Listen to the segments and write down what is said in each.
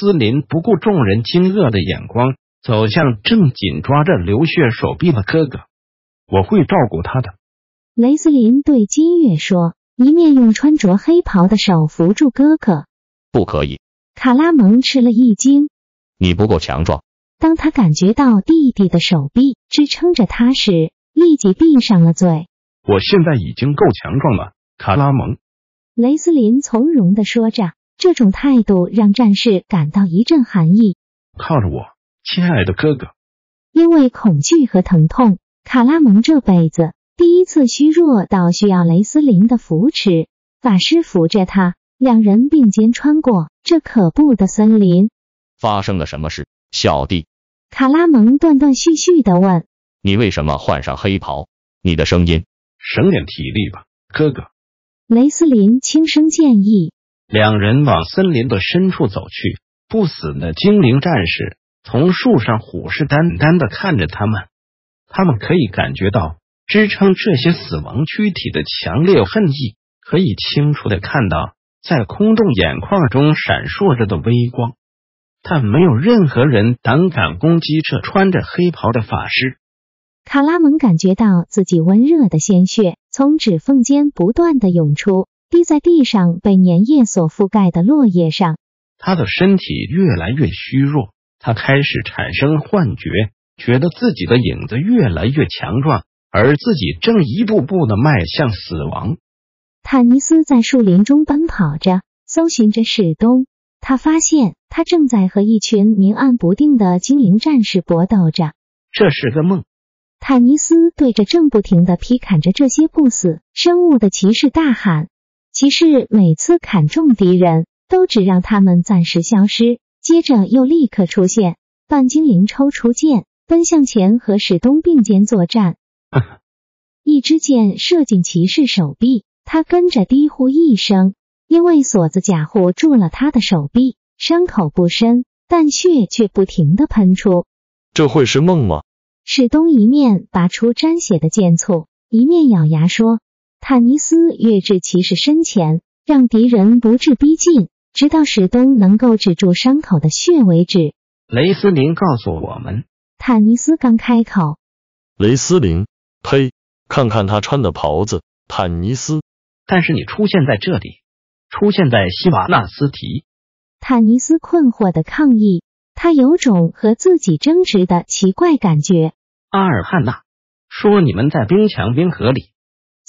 斯林不顾众人惊愕的眼光，走向正紧抓着流血手臂的哥哥。我会照顾他的。雷斯林对金月说，一面用穿着黑袍的手扶住哥哥。不可以。卡拉蒙吃了一惊。你不够强壮。当他感觉到弟弟的手臂支撑着他时，立即闭上了嘴。我现在已经够强壮了，卡拉蒙。雷斯林从容的说着。这种态度让战士感到一阵寒意。靠着我，亲爱的哥哥。因为恐惧和疼痛，卡拉蒙这辈子第一次虚弱到需要雷斯林的扶持。法师扶着他，两人并肩穿过这可怖的森林。发生了什么事，小弟？卡拉蒙断断续续的问。你为什么换上黑袍？你的声音，省点体力吧，哥哥。雷斯林轻声建议。两人往森林的深处走去，不死的精灵战士从树上虎视眈眈的看着他们。他们可以感觉到支撑这些死亡躯体的强烈恨意，可以清楚的看到在空洞眼眶中闪烁着的微光。但没有任何人胆敢攻击这穿着黑袍的法师。卡拉蒙感觉到自己温热的鲜血从指缝间不断的涌出。滴在地上被粘液所覆盖的落叶上，他的身体越来越虚弱，他开始产生幻觉，觉得自己的影子越来越强壮，而自己正一步步的迈向死亡。坦尼斯在树林中奔跑着，搜寻着史东。他发现他正在和一群明暗不定的精灵战士搏斗着。这是个梦。坦尼斯对着正不停的劈砍着这些不死生物的骑士大喊。骑士每次砍中敌人，都只让他们暂时消失，接着又立刻出现。半精灵抽出剑，奔向前和史东并肩作战。一支箭射进骑士手臂，他跟着低呼一声，因为锁子甲护住了他的手臂，伤口不深，但血却不停的喷出。这会是梦吗？史东一面拔出沾血的剑簇，一面咬牙说。坦尼斯跃至骑士身前，让敌人不致逼近，直到史东能够止住伤口的血为止。雷斯林告诉我们，坦尼斯刚开口，雷斯林，呸！看看他穿的袍子，坦尼斯。但是你出现在这里，出现在西瓦纳斯提。坦尼斯困惑的抗议，他有种和自己争执的奇怪感觉。阿尔汉娜说：“你们在冰墙冰河里。”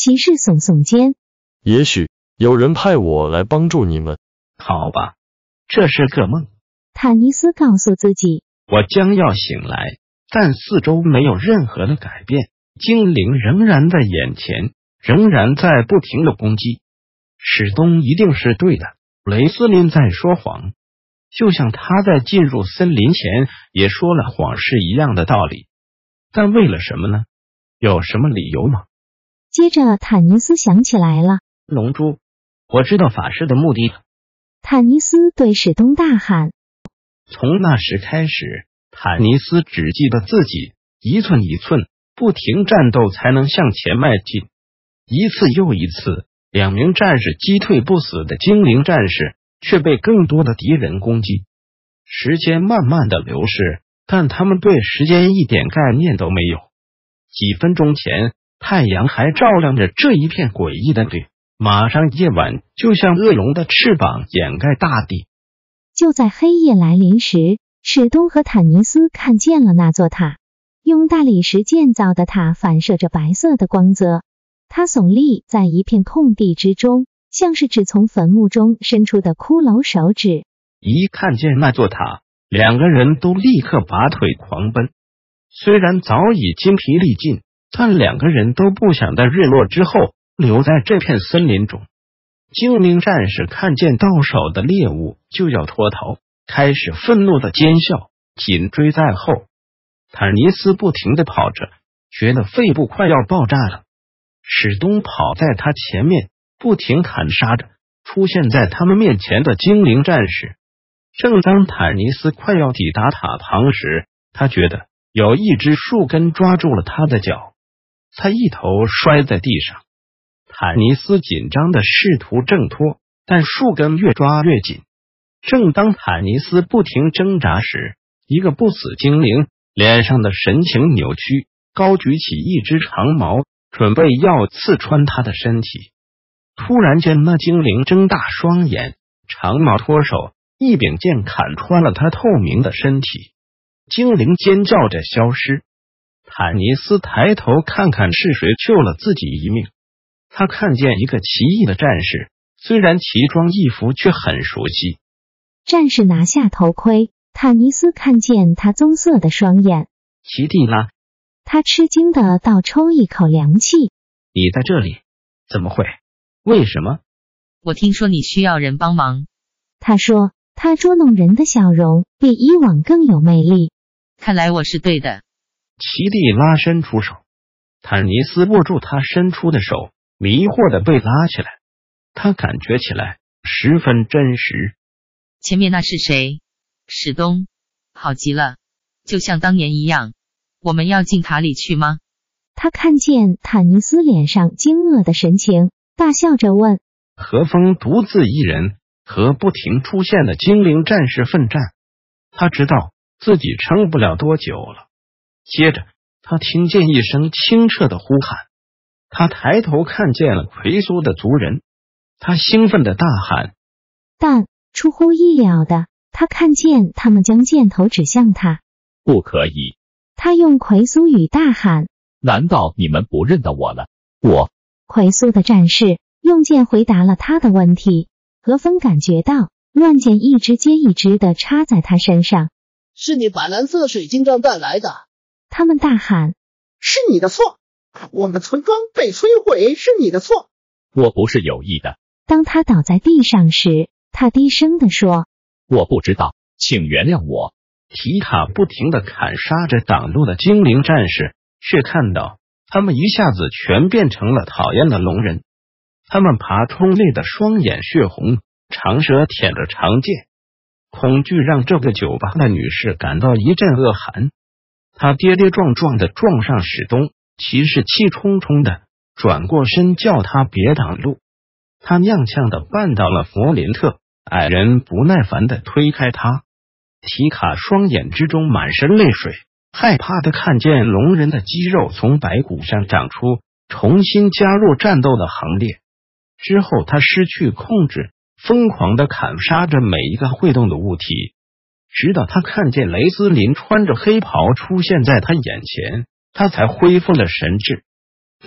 骑士耸耸肩，也许有人派我来帮助你们。好吧，这是个梦。坦尼斯告诉自己，我将要醒来，但四周没有任何的改变，精灵仍然在眼前，仍然在不停的攻击。史东一定是对的，雷斯林在说谎，就像他在进入森林前也说了谎是一样的道理。但为了什么呢？有什么理由吗？接着，坦尼斯想起来了。龙珠，我知道法师的目的。坦尼斯对史东大喊。从那时开始，坦尼斯只记得自己一寸一寸不停战斗才能向前迈进。一次又一次，两名战士击退不死的精灵战士，却被更多的敌人攻击。时间慢慢的流逝，但他们对时间一点概念都没有。几分钟前。太阳还照亮着这一片诡异的绿，马上夜晚就像恶龙的翅膀掩盖大地。就在黑夜来临时，史东和坦尼斯看见了那座塔，用大理石建造的塔反射着白色的光泽。它耸立在一片空地之中，像是只从坟墓中伸出的骷髅手指。一看见那座塔，两个人都立刻拔腿狂奔，虽然早已筋疲力尽。但两个人都不想在日落之后留在这片森林中。精灵战士看见到手的猎物就要脱逃，开始愤怒的尖笑，紧追在后。坦尼斯不停的跑着，觉得肺部快要爆炸了。史东跑在他前面，不停砍杀着出现在他们面前的精灵战士。正当坦尼斯快要抵达塔旁时，他觉得有一只树根抓住了他的脚，他一头摔在地上。坦尼斯紧张的试图挣脱，但树根越抓越紧。正当坦尼斯不停挣扎时，一个不死精灵脸上的神情扭曲，高举起一只长矛，准备要刺穿他的身体。突然间，那精灵睁大双眼，长矛脱手，一柄剑砍穿了他透明的身体。精灵尖叫着消失。坦尼斯抬头看看是谁救了自己一命。他看见一个奇异的战士，虽然奇装异服，却很熟悉。战士拿下头盔，坦尼斯看见他棕色的双眼。奇蒂拉，他吃惊的倒抽一口凉气。你在这里？怎么会？为什么？我听说你需要人帮忙。他说，他捉弄人的笑容比以往更有魅力。看来我是对的。奇蒂拉伸出手，坦尼斯握住他伸出的手。迷惑的被拉起来，他感觉起来十分真实。前面那是谁？史东，好极了，就像当年一样。我们要进塔里去吗？他看见坦尼斯脸上惊愕的神情，大笑着问：“何风独自一人和不停出现的精灵战士奋战，他知道自己撑不了多久了。”接着，他听见一声清澈的呼喊。他抬头看见了奎苏的族人，他兴奋的大喊，但出乎意料的，他看见他们将箭头指向他。不可以！他用奎苏语大喊：“难道你们不认得我了？”我奎苏的战士用剑回答了他的问题。何风感觉到乱箭一支接一支的插在他身上。是你把蓝色水晶杖带来的！他们大喊：“是你的错！”我们村庄被摧毁是你的错，我不是有意的。当他倒在地上时，他低声的说：“我不知道，请原谅我。”提卡不停的砍杀着挡路的精灵战士，却看到他们一下子全变成了讨厌的龙人。他们爬冲累的双眼血红，长舌舔着长剑，恐惧让这个酒吧的女士感到一阵恶寒。他跌跌撞撞的撞上史东。骑士气冲冲的转过身，叫他别挡路。他踉跄的绊倒了弗林特，矮人不耐烦的推开他。提卡双眼之中满是泪水，害怕的看见龙人的肌肉从白骨上长出，重新加入战斗的行列。之后，他失去控制，疯狂的砍杀着每一个会动的物体，直到他看见雷斯林穿着黑袍出现在他眼前。他才恢复了神智。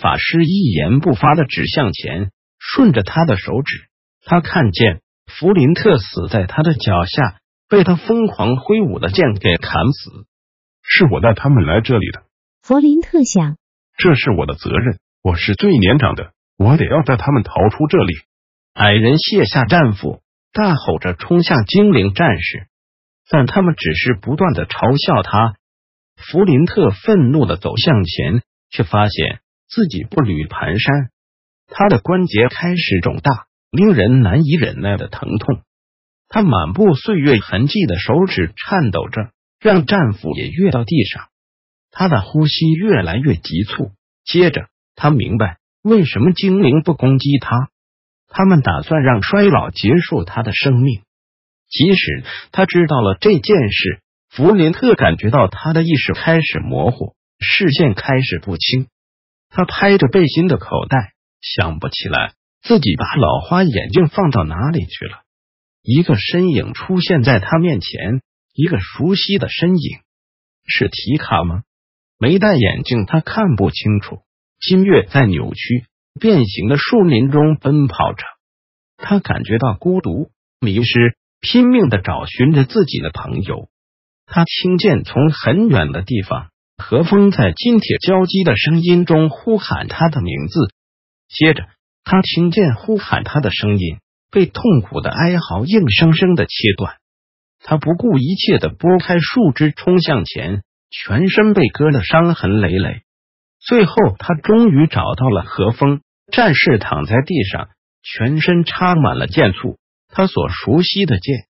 法师一言不发的指向前，顺着他的手指，他看见弗林特死在他的脚下，被他疯狂挥舞的剑给砍死。是我带他们来这里的。弗林特想，这是我的责任。我是最年长的，我得要带他们逃出这里。矮人卸下战斧，大吼着冲向精灵战士，但他们只是不断的嘲笑他。弗林特愤怒的走向前，却发现自己步履蹒跚，他的关节开始肿大，令人难以忍耐的疼痛。他满布岁月痕迹的手指颤抖着，让战斧也跃到地上。他的呼吸越来越急促。接着，他明白为什么精灵不攻击他，他们打算让衰老结束他的生命。即使他知道了这件事。弗林特感觉到他的意识开始模糊，视线开始不清。他拍着背心的口袋，想不起来自己把老花眼镜放到哪里去了。一个身影出现在他面前，一个熟悉的身影，是提卡吗？没戴眼镜，他看不清楚。金月在扭曲变形的树林中奔跑着，他感觉到孤独、迷失，拼命的找寻着自己的朋友。他听见从很远的地方，何风在金铁交击的声音中呼喊他的名字。接着，他听见呼喊他的声音被痛苦的哀嚎硬生生的切断。他不顾一切的拨开树枝冲向前，全身被割得伤痕累累。最后，他终于找到了何风战士，躺在地上，全身插满了箭簇，他所熟悉的剑。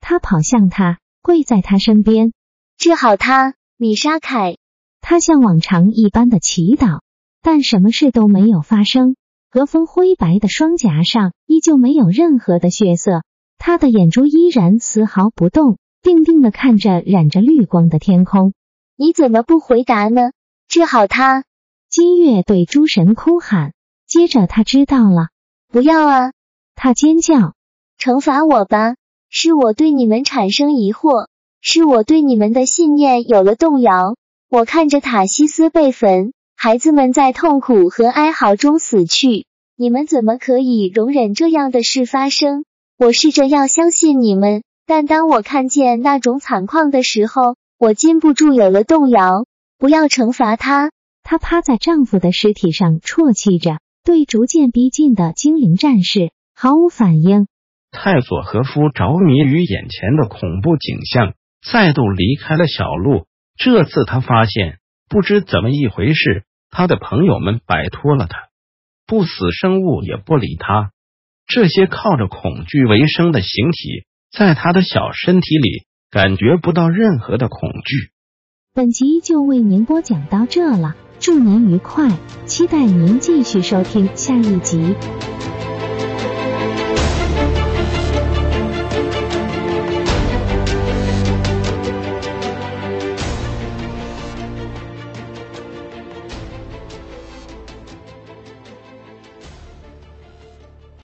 他跑向他，跪在他身边，治好他，米沙凯。他像往常一般的祈祷，但什么事都没有发生。何风灰白的双颊上依旧没有任何的血色。他的眼珠依然丝毫不动，定定的看着染着绿光的天空。你怎么不回答呢？治好他！金月对诸神哭喊。接着他知道了，不要啊！他尖叫，惩罚我吧！是我对你们产生疑惑，是我对你们的信念有了动摇。我看着塔西斯被焚，孩子们在痛苦和哀嚎中死去，你们怎么可以容忍这样的事发生？我试着要相信你们，但当我看见那种惨况的时候，我禁不住有了动摇。不要惩罚他。她趴在丈夫的尸体上啜泣着，对逐渐逼近的精灵战士毫无反应。泰索和夫着迷于眼前的恐怖景象，再度离开了小路。这次他发现，不知怎么一回事，他的朋友们摆脱了他，不死生物也不理他。这些靠着恐惧为生的形体，在他的小身体里感觉不到任何的恐惧。本集就为您播讲到这了，祝您愉快，期待您继续收听下一集。